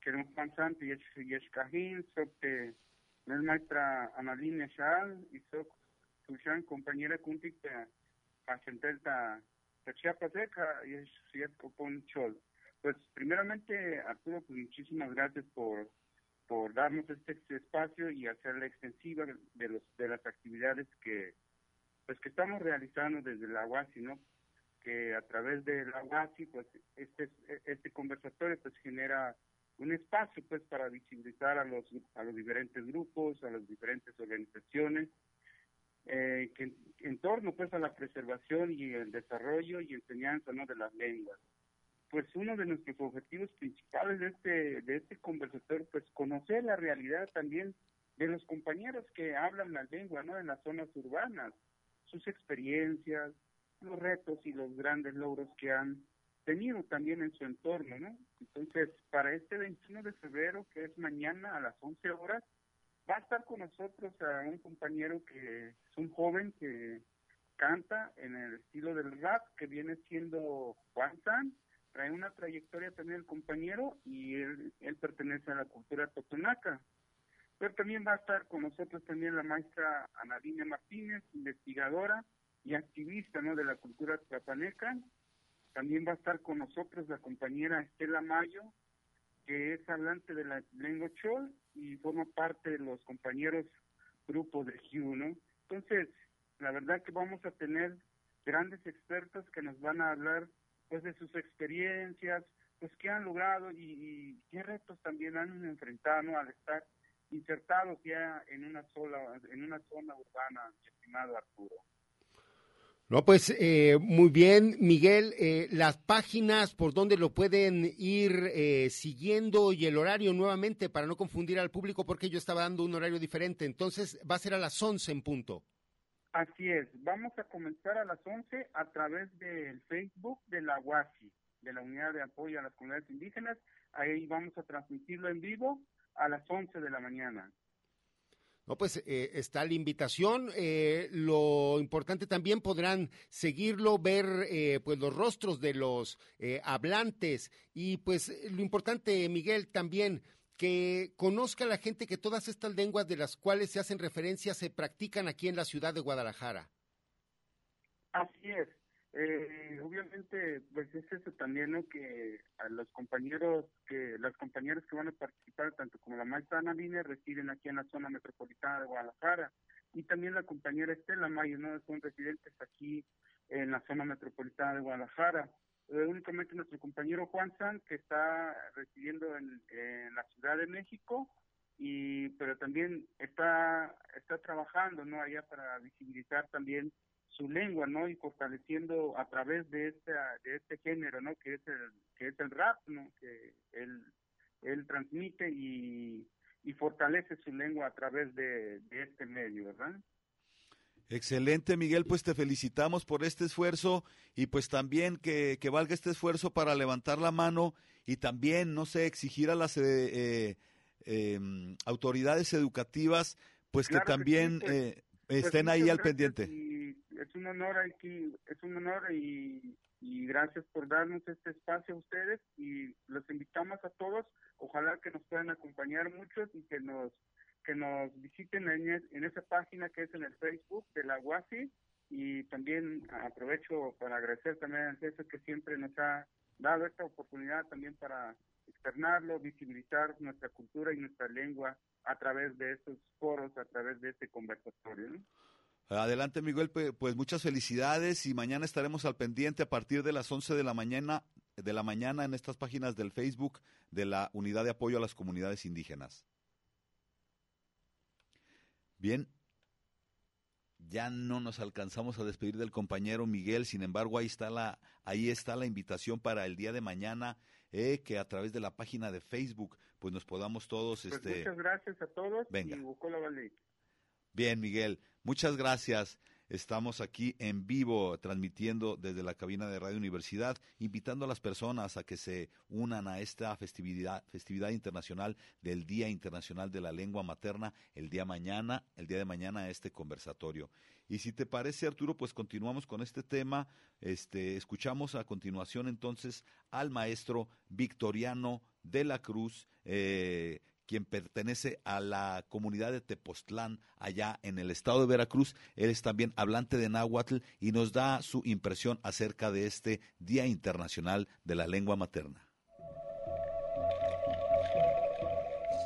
kerum pansante yes yes kahin sopte la maestra Analina Shal y su Sushan, compañera Kuntik de Acentelta de Chiapaseca y es cierto con Chol. Pues primeramente, Arturo, pues muchísimas gracias por por darnos este, este espacio y hacerla extensiva de los de las actividades que pues que estamos realizando desde la UASI, ¿no? Que a través de la UASI, pues este este conversatorio pues genera un espacio pues para visibilizar a los a los diferentes grupos, a las diferentes organizaciones eh, que en, torno pues a la preservación y el desarrollo y enseñanza ¿no? de las lenguas pues uno de nuestros objetivos principales de este de este conversatorio pues conocer la realidad también de los compañeros que hablan la lengua no en las zonas urbanas sus experiencias los retos y los grandes logros que han tenido también en su entorno no entonces para este 21 de febrero que es mañana a las 11 horas va a estar con nosotros a un compañero que es un joven que canta en el estilo del rap que viene siendo Juan San trae una trayectoria también el compañero y él, pertenece a la cultura totonaca. Pero también va a estar con nosotros también la maestra Analina Martínez, investigadora y activista ¿no? de la cultura tlapaneca. También va a estar con nosotros la compañera Estela Mayo, que es hablante de la lengua chol y forma parte de los compañeros grupos de Hugh, ¿no? Entonces, la verdad que vamos a tener grandes expertos que nos van a hablar pues de sus experiencias, pues qué han logrado y, qué retos también han enfrentado al estar insertados ya en una sola en una zona urbana, estimado Arturo. No, pues eh, muy bien, Miguel. Eh, las páginas por donde lo pueden ir eh, siguiendo y el horario nuevamente para no confundir al público porque yo estaba dando un horario diferente. Entonces va a ser a las 11 en punto. Así es, vamos a comenzar a las 11 a través del Facebook de la UASI, de la Unidad de Apoyo a las Comunidades Indígenas. Ahí vamos a transmitirlo en vivo a las 11 de la mañana. No, pues eh, está la invitación. Eh, lo importante también podrán seguirlo, ver eh, pues los rostros de los hablantes y pues lo importante, Miguel, también que conozca la gente que todas estas lenguas de las cuales se hacen referencia se practican aquí en la ciudad de Guadalajara. Así es. Eh, obviamente, pues es eso también, ¿no? Que a los compañeros, que las compañeras que van a participar, tanto como la maestra Ana Vine, residen aquí en la zona metropolitana de Guadalajara, y también la compañera Estela Mayo, ¿no? Son residentes aquí en la zona metropolitana de Guadalajara. Eh, únicamente nuestro compañero Juan San, que está residiendo en, la Ciudad de México, y pero también está está trabajando no allá para visibilizar también su lengua no y fortaleciendo a través de este de este género no que es el que es el rap no que él él transmite y, y fortalece su lengua a través de, de este medio verdad Excelente, Miguel, pues te felicitamos por este esfuerzo y pues también que, que valga este esfuerzo para levantar la mano y también, no sé, exigir a las eh, eh, em, autoridades educativas, pues que también pues, eh, pues estén ahí al pendiente. Es un honor aquí, es un honor y, y gracias por darnos este espacio a ustedes y los invitamos a todos, ojalá que nos puedan acompañar muchos y que nos que nos visiten en, esa página que es en el Facebook de la UASI y también aprovecho para agradecer también a César que siempre nos ha dado esta oportunidad también para externarlo, visibilizar nuestra cultura y nuestra lengua a través de estos foros, a través de este conversatorio. Adelante, Miguel, pues muchas felicidades y mañana estaremos al pendiente a partir de las 11 de la mañana de la mañana en estas páginas del Facebook de la Unidad de Apoyo a las Comunidades Indígenas. Bien, ya no nos alcanzamos a despedir del compañero Miguel, sin embargo ahí está la, ahí está la invitación para el día de mañana, eh, que a través de la página de Facebook, pues nos podamos todos, pues este. Muchas gracias a todos. Venga. Y Bien, Miguel, muchas gracias. Estamos aquí en vivo transmitiendo desde la cabina de Radio Universidad, invitando a las personas a que se unan a esta festividad, festividad internacional del Día Internacional de la Lengua Materna el día mañana, el día de mañana a este conversatorio. Y si te parece, Arturo, pues continuamos con este tema. Este, escuchamos a continuación entonces al maestro Victoriano de la Cruz, eh, quien pertenece a la comunidad de Tepoztlán, allá en el estado de Veracruz. Él es también hablante de náhuatl y nos da su impresión acerca de este Día Internacional de la Lengua Materna.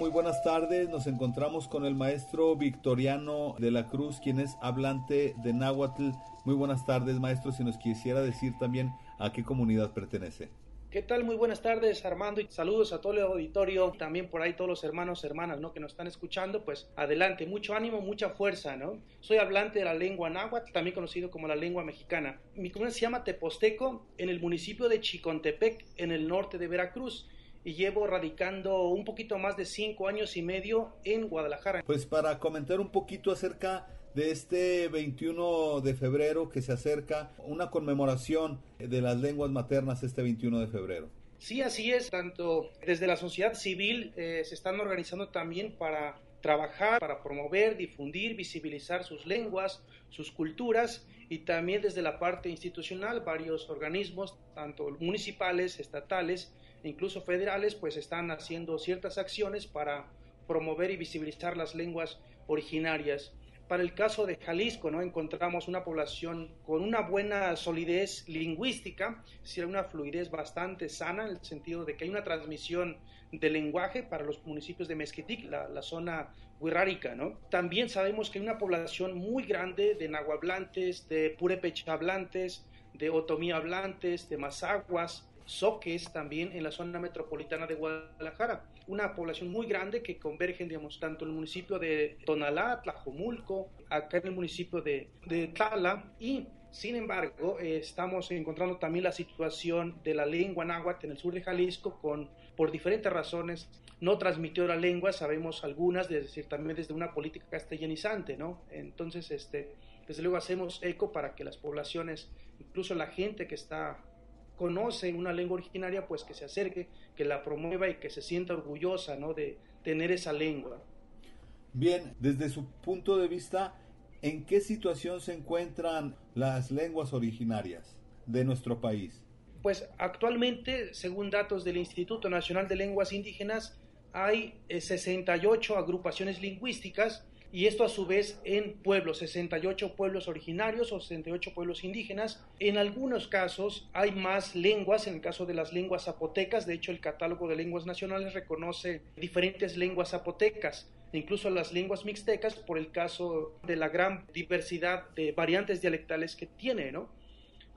Muy buenas tardes, nos encontramos con el maestro Victoriano de la Cruz, quien es hablante de náhuatl. Muy buenas tardes, maestro, si nos quisiera decir también a qué comunidad pertenece. ¿Qué tal? Muy buenas tardes, Armando, saludos a todo el auditorio, también por ahí todos los hermanos, hermanas, ¿no? Que nos están escuchando, pues adelante, mucho ánimo, mucha fuerza, ¿no? Soy hablante de la lengua náhuatl, también conocido como la lengua mexicana. Mi comunidad se llama Teposteco, en el municipio de Chicontepec, en el norte de Veracruz y llevo radicando un poquito más de cinco años y medio en Guadalajara. Pues para comentar un poquito acerca de este 21 de febrero que se acerca una conmemoración de las lenguas maternas este 21 de febrero. Sí, así es. Tanto desde la sociedad civil eh, se están organizando también para trabajar, para promover, difundir, visibilizar sus lenguas, sus culturas y también desde la parte institucional varios organismos, tanto municipales, estatales e incluso federales, pues están haciendo ciertas acciones para promover y visibilizar las lenguas originarias. Para el caso de Jalisco, ¿no? encontramos una población con una buena solidez lingüística, decir, una fluidez bastante sana en el sentido de que hay una transmisión de lenguaje para los municipios de Mezquitic, la, zona huirrárica. ¿no? También sabemos que hay una población muy grande de nahuablantes, de purepecha hablantes, de otomí hablantes, de mazaguas, soques también en la zona metropolitana de Guadalajara. Una población muy grande que convergen, digamos, tanto en el municipio de Tonalá, Tlajomulco, acá en el municipio de, de Tala y sin embargo, eh, estamos encontrando también la situación de la lengua náhuatl en el sur de Jalisco con, por diferentes razones, no transmitió la lengua, sabemos algunas, es decir, también desde una política castellanizante, ¿no? Entonces, este, desde luego hacemos eco para que las poblaciones, incluso la gente que está conoce una lengua originaria, pues que se acerque, que la promueva y que se sienta orgullosa ¿no? de tener esa lengua. Bien, desde su punto de vista, ¿en qué situación se encuentran las lenguas originarias de nuestro país? Pues actualmente, según datos del Instituto Nacional de Lenguas Indígenas, hay 68 eh, agrupaciones lingüísticas y esto a su vez en pueblos, 68 pueblos originarios o 68 pueblos indígenas. En algunos casos hay más lenguas, en el caso de las lenguas zapotecas, de hecho el catálogo de lenguas nacionales reconoce diferentes lenguas zapotecas, incluso las lenguas mixtecas por el caso de la gran diversidad de variantes dialectales que tiene, ¿no?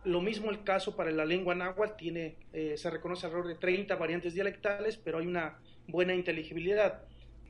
Lo mismo el caso para la lengua náhuatl, tiene, eh, se reconoce alrededor de 30 variantes dialectales, pero hay una buena inteligibilidad.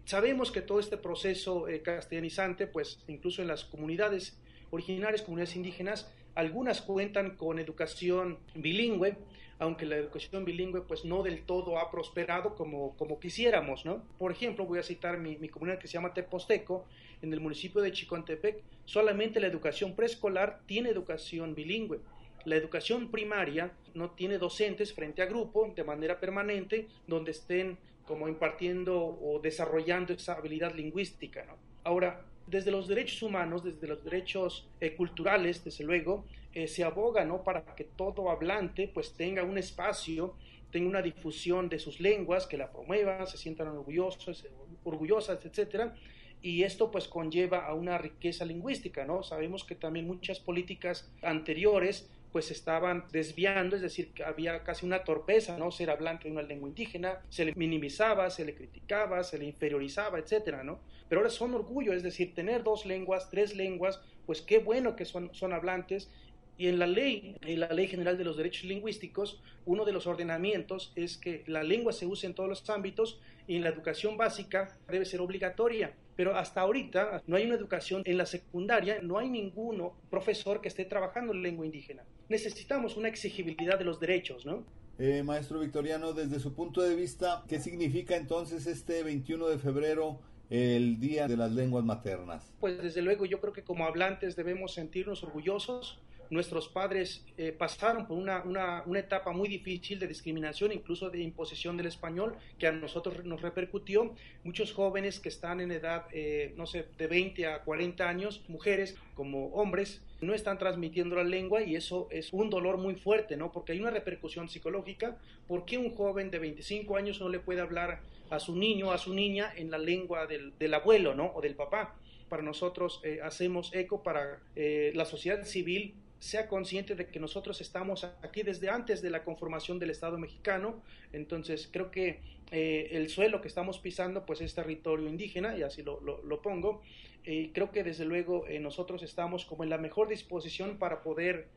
Sabemos que todo este proceso eh, castellanizante, pues incluso en las comunidades originarias, comunidades indígenas, algunas cuentan con educación bilingüe, aunque la educación bilingüe pues no del todo ha prosperado como, como quisiéramos, ¿no? Por ejemplo, voy a citar mi, mi comunidad que se llama Teposteco, en el municipio de Chicontepec, solamente la educación preescolar tiene educación bilingüe. La educación primaria no tiene docentes frente a grupo de manera permanente donde estén como impartiendo o desarrollando esa habilidad lingüística. ¿no? Ahora, desde los derechos humanos, desde los derechos eh, culturales, desde luego, eh, se aboga ¿no? para que todo hablante pues tenga un espacio, tenga una difusión de sus lenguas, que la promuevan, se sientan orgullosos, orgullosas, etcétera, y esto pues conlleva a una riqueza lingüística, ¿no? Sabemos que también muchas políticas anteriores pues estaban desviando, es decir, que había casi una torpeza, ¿no? Ser hablante de una lengua indígena, se le minimizaba, se le criticaba, se le inferiorizaba, etcétera, ¿no? Pero ahora son orgullo, es decir, tener dos lenguas, tres lenguas, pues qué bueno que son, son hablantes y en la ley, en la Ley General de los Derechos Lingüísticos, uno de los ordenamientos es que la lengua se use en todos los ámbitos y en la educación básica debe ser obligatoria. Pero hasta ahorita no hay una educación en la secundaria, no hay ninguno profesor que esté trabajando en lengua indígena. Necesitamos una exigibilidad de los derechos, ¿no? Eh, maestro Victoriano, desde su punto de vista, ¿qué significa entonces este 21 de febrero el Día de las Lenguas Maternas? Pues desde luego yo creo que como hablantes debemos sentirnos orgullosos nuestros padres eh, pasaron por una, una, una, etapa muy difícil de discriminación, incluso de imposición del español, que a nosotros nos repercutió. Muchos jóvenes que están en edad, eh, no sé, de 20 a 40 años, mujeres como hombres, no están transmitiendo la lengua y eso es un dolor muy fuerte, ¿no? Porque hay una repercusión psicológica. ¿Por qué un joven de 25 años no le puede hablar a su niño, a su niña en la lengua del, del abuelo, ¿no? O del papá? Para nosotros eh, hacemos eco para la sociedad civil sea consciente de que nosotros estamos aquí desde antes de la conformación del Estado mexicano, entonces creo que eh, el suelo que estamos pisando pues es territorio indígena, y así lo, lo, pongo, y creo que desde luego eh, nosotros estamos como en la mejor disposición para poder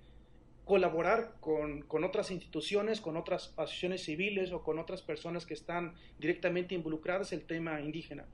colaborar con, con, otras instituciones, con otras asociaciones civiles o con otras personas que están directamente involucradas en el tema indígena.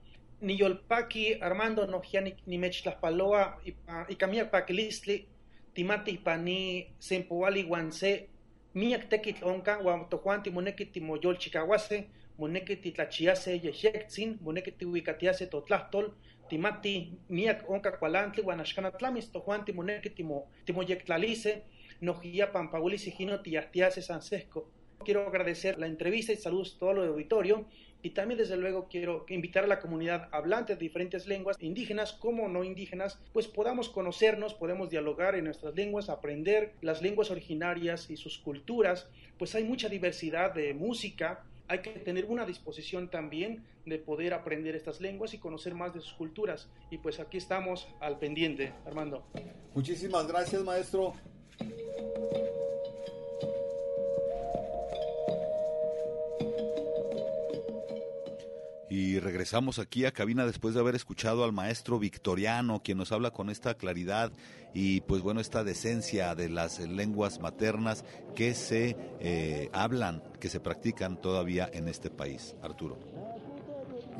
Ni Yolpaki, Armando Nojiani, ni Mechtlapaloa y Camilla Paquilistli, timati pani sempowali wan se miak tekitl wan tojuan timoneki timoyolchikauase moneki titlachiase yexektzin moneki tiuikatiase totlahtol timati miak onka kualantli wan axkan tlamis tojuan timoneki timo timoyektlalise nojiya pampauili sijino tiyahtiase sansesco quiero agradecer la entrevista y saludos a todo el auditorio y también, desde luego, quiero invitar a la comunidad hablante de diferentes lenguas, indígenas como no indígenas, pues podamos conocernos, podemos dialogar en nuestras lenguas, aprender las lenguas originarias y sus culturas, pues hay mucha diversidad de música, hay que tener una disposición también de poder aprender estas lenguas y conocer más de sus culturas. Y pues aquí estamos al pendiente, Armando. Muchísimas gracias, maestro. Y regresamos aquí a cabina después de haber escuchado al maestro Victoriano, quien nos habla con esta claridad y pues bueno, esta decencia de las lenguas maternas que se eh, hablan, que se practican todavía en este país. Arturo.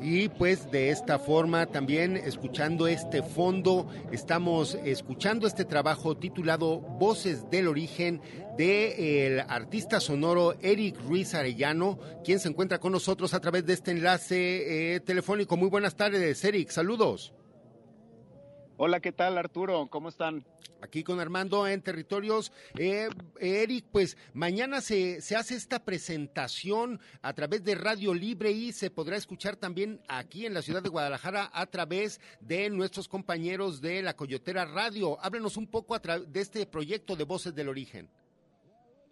Y pues de esta forma también escuchando este fondo, estamos escuchando este trabajo titulado Voces del Origen de el artista sonoro Eric Ruiz Arellano, quien se encuentra con nosotros a través de este enlace eh, telefónico. Muy buenas tardes, Eric, saludos. Hola, ¿qué tal Arturo? ¿Cómo están? Aquí con Armando en Territorios. Eh, Eric, pues mañana se, se hace esta presentación a través de Radio Libre y se podrá escuchar también aquí en la ciudad de Guadalajara a través de nuestros compañeros de la Coyotera Radio. Háblenos un poco de este proyecto de Voces del Origen.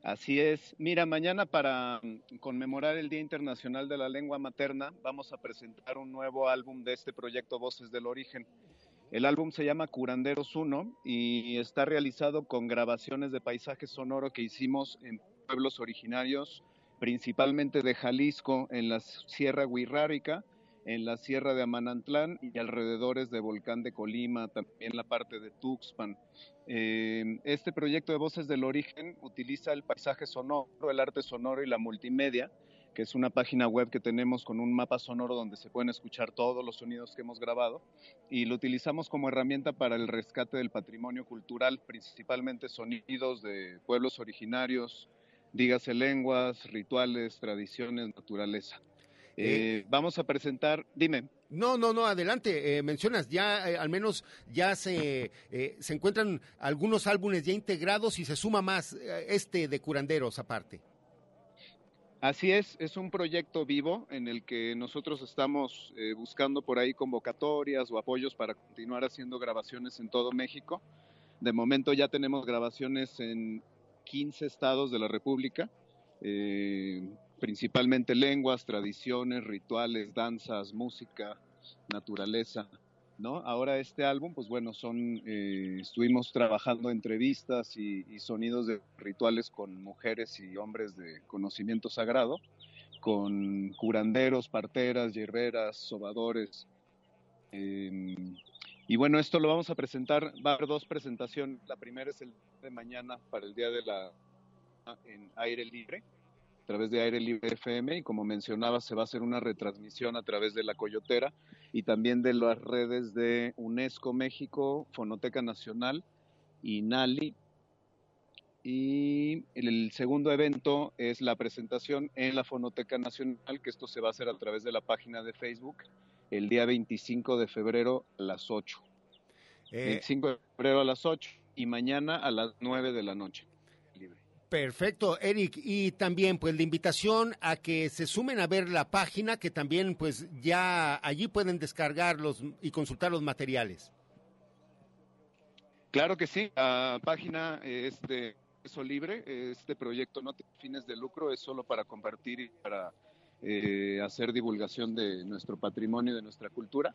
Así es. Mira, mañana para mm, conmemorar el Día Internacional de la Lengua Materna vamos a presentar un nuevo álbum de este proyecto Voces del Origen. El álbum se llama Curanderos 1 y está realizado con grabaciones de paisaje sonoro que hicimos en pueblos originarios, principalmente de Jalisco, en la Sierra Huirrárica, en la Sierra de Amanantlán y alrededores de Volcán de Colima, también la parte de Tuxpan. Eh, este proyecto de Voces del Origen utiliza el paisaje sonoro, el arte sonoro y la multimedia que es una página web que tenemos con un mapa sonoro donde se pueden escuchar todos los sonidos que hemos grabado y lo utilizamos como herramienta para el rescate del patrimonio cultural, principalmente sonidos de pueblos originarios, dígase lenguas, rituales, tradiciones, naturaleza. Eh, eh, vamos a presentar, dime. No, no, no, adelante. Eh, mencionas, ya al menos ya se, se encuentran algunos álbumes ya integrados y se suma más este de curanderos aparte. Así es, es un proyecto vivo en el que nosotros estamos eh, buscando por ahí convocatorias o apoyos para continuar haciendo grabaciones en todo México. De momento ya tenemos grabaciones en 15 estados de la República, eh, principalmente lenguas, tradiciones, rituales, danzas, música, naturaleza. ¿No? Ahora este álbum, pues bueno, son, eh, estuvimos trabajando entrevistas y, sonidos de rituales con mujeres y hombres de conocimiento sagrado, con curanderos, parteras, hierberas, sobadores. Em, y bueno, esto lo vamos a presentar, va a haber dos presentaciones. La primera es el de mañana para el día de la en aire libre a través de Aire Libre FM y como mencionaba se va a hacer una retransmisión a través de la Coyotera y también de las redes de UNESCO México, Fonoteca Nacional y NALI. Y el segundo evento es la presentación en la Fonoteca Nacional, que esto se va a hacer a través de la página de Facebook el día 25 de febrero a las 8. 25 eh, de febrero a las 8 y mañana a las 9 de la noche. Perfecto, Eric. Y también, pues, la invitación a que se sumen a ver la página, que también, pues, ya allí pueden descargarlos y consultar los materiales. Claro que sí. La página es de eso libre. Este proyecto no tiene fines de lucro, es solo para compartir y para eh, hacer divulgación de nuestro patrimonio de nuestra cultura.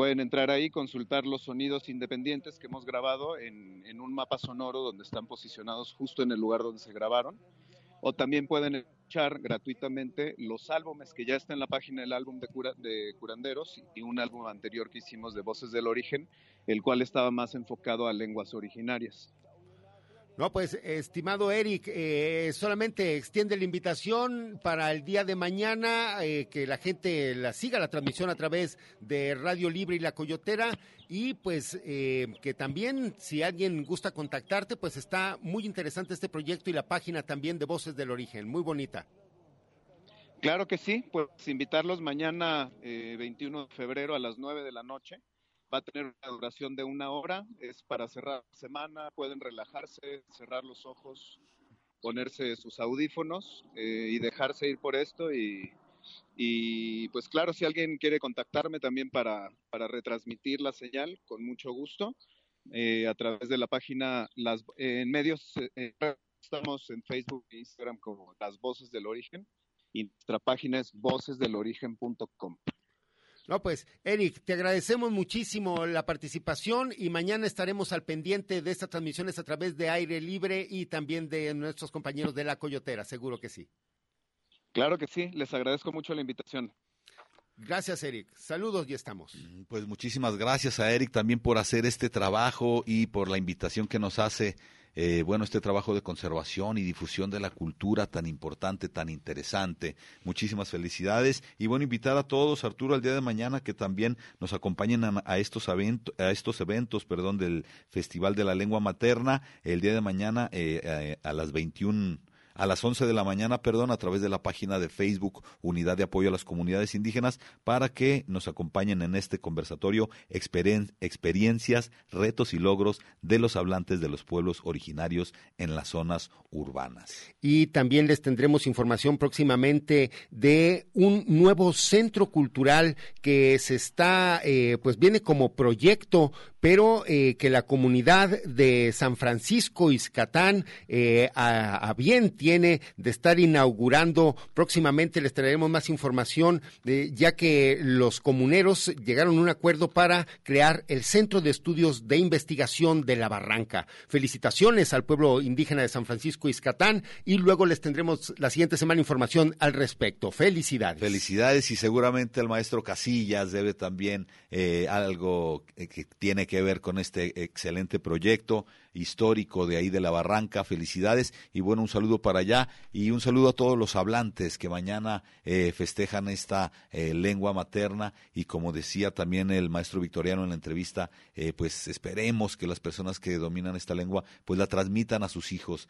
Pueden entrar ahí, consultar los sonidos independientes que hemos grabado en, un mapa sonoro donde están posicionados justo en el lugar donde se grabaron. O también pueden escuchar gratuitamente los álbumes que ya está en la página del álbum de, de Curanderos y un álbum anterior que hicimos de Voces del Origen, el cual estaba más enfocado a lenguas originarias. No, pues, estimado Eric, eh, solamente extiende la invitación para el día de mañana, eh, que la gente la siga la transmisión a través de Radio Libre y La Coyotera, y pues eh, que también, si alguien gusta contactarte, pues está muy interesante este proyecto y la página también de Voces del Origen, muy bonita. Claro que sí, pues invitarlos mañana, 21 de febrero a las 9 de la noche va a tener una duración de una hora, es para cerrar la semana, pueden relajarse, cerrar los ojos, ponerse sus audífonos eh, y dejarse ir por esto y, pues claro, si alguien quiere contactarme también para, para retransmitir la señal, con mucho gusto, eh, a través de la página, las, en medios, eh, estamos en Facebook e Instagram como Las Voces del Origen y nuestra página es vocesdelorigen.com. No, pues, Eric, te agradecemos muchísimo la participación y mañana estaremos al pendiente de estas transmisiones a través de aire libre y también de nuestros compañeros de la Coyotera, seguro que sí. Claro que sí, les agradezco mucho la invitación. Gracias, Eric. Saludos y estamos. Pues muchísimas gracias a Eric también por hacer este trabajo y por la invitación que nos hace eh, bueno, este trabajo de conservación y difusión de la cultura tan importante, tan interesante. Muchísimas felicidades y bueno, invitar a todos, Arturo, al día de mañana que también nos acompañen a, estos, eventos, a estos eventos perdón, del Festival de la Lengua Materna el día de mañana eh, a, a las 21 a las 11 de la mañana, perdón, a través de la página de Facebook Unidad de Apoyo a las Comunidades Indígenas para que nos acompañen en este conversatorio experien experiencias, retos y logros de los hablantes de los pueblos originarios en las zonas urbanas. Y también les tendremos información próximamente de un nuevo centro cultural que se está, eh, pues viene como proyecto pero eh, que la comunidad de San Francisco Izcatán eh, a, bien tiene de estar inaugurando próximamente les traeremos más información de, ya que los comuneros llegaron a un acuerdo para crear el Centro de Estudios de Investigación de la Barranca. Felicitaciones al pueblo indígena de San Francisco Izcatán y luego les tendremos la siguiente semana información al respecto. Felicidades. Felicidades y seguramente el maestro Casillas debe también eh, algo que tiene que ver con este excelente proyecto histórico de ahí de la Barranca. Felicidades y bueno, un saludo para allá y un saludo a todos los hablantes que mañana eh, festejan esta eh, lengua materna y como decía también el maestro Victoriano en la entrevista, eh, pues esperemos que las personas que dominan esta lengua pues la transmitan a sus hijos.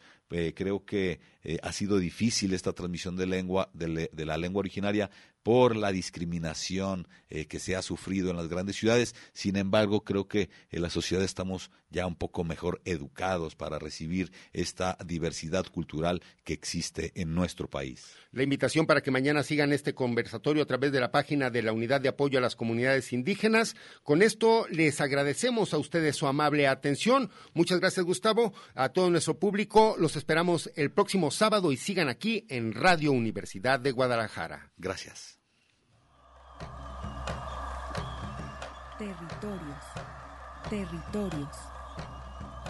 creo que ha sido difícil esta transmisión de lengua de, la lengua originaria por la discriminación que se ha sufrido en las grandes ciudades. Sin embargo, creo que en la sociedad estamos ya un poco mejor educados para recibir esta diversidad cultural que existe en nuestro país. La invitación para que mañana sigan este conversatorio a través de la página de la Unidad de Apoyo a las Comunidades Indígenas. Con esto les agradecemos a ustedes su amable atención. Muchas gracias, Gustavo. A todo nuestro público los esperamos el próximo sábado y sigan aquí en Radio Universidad de Guadalajara. Gracias. Territorios, territorios,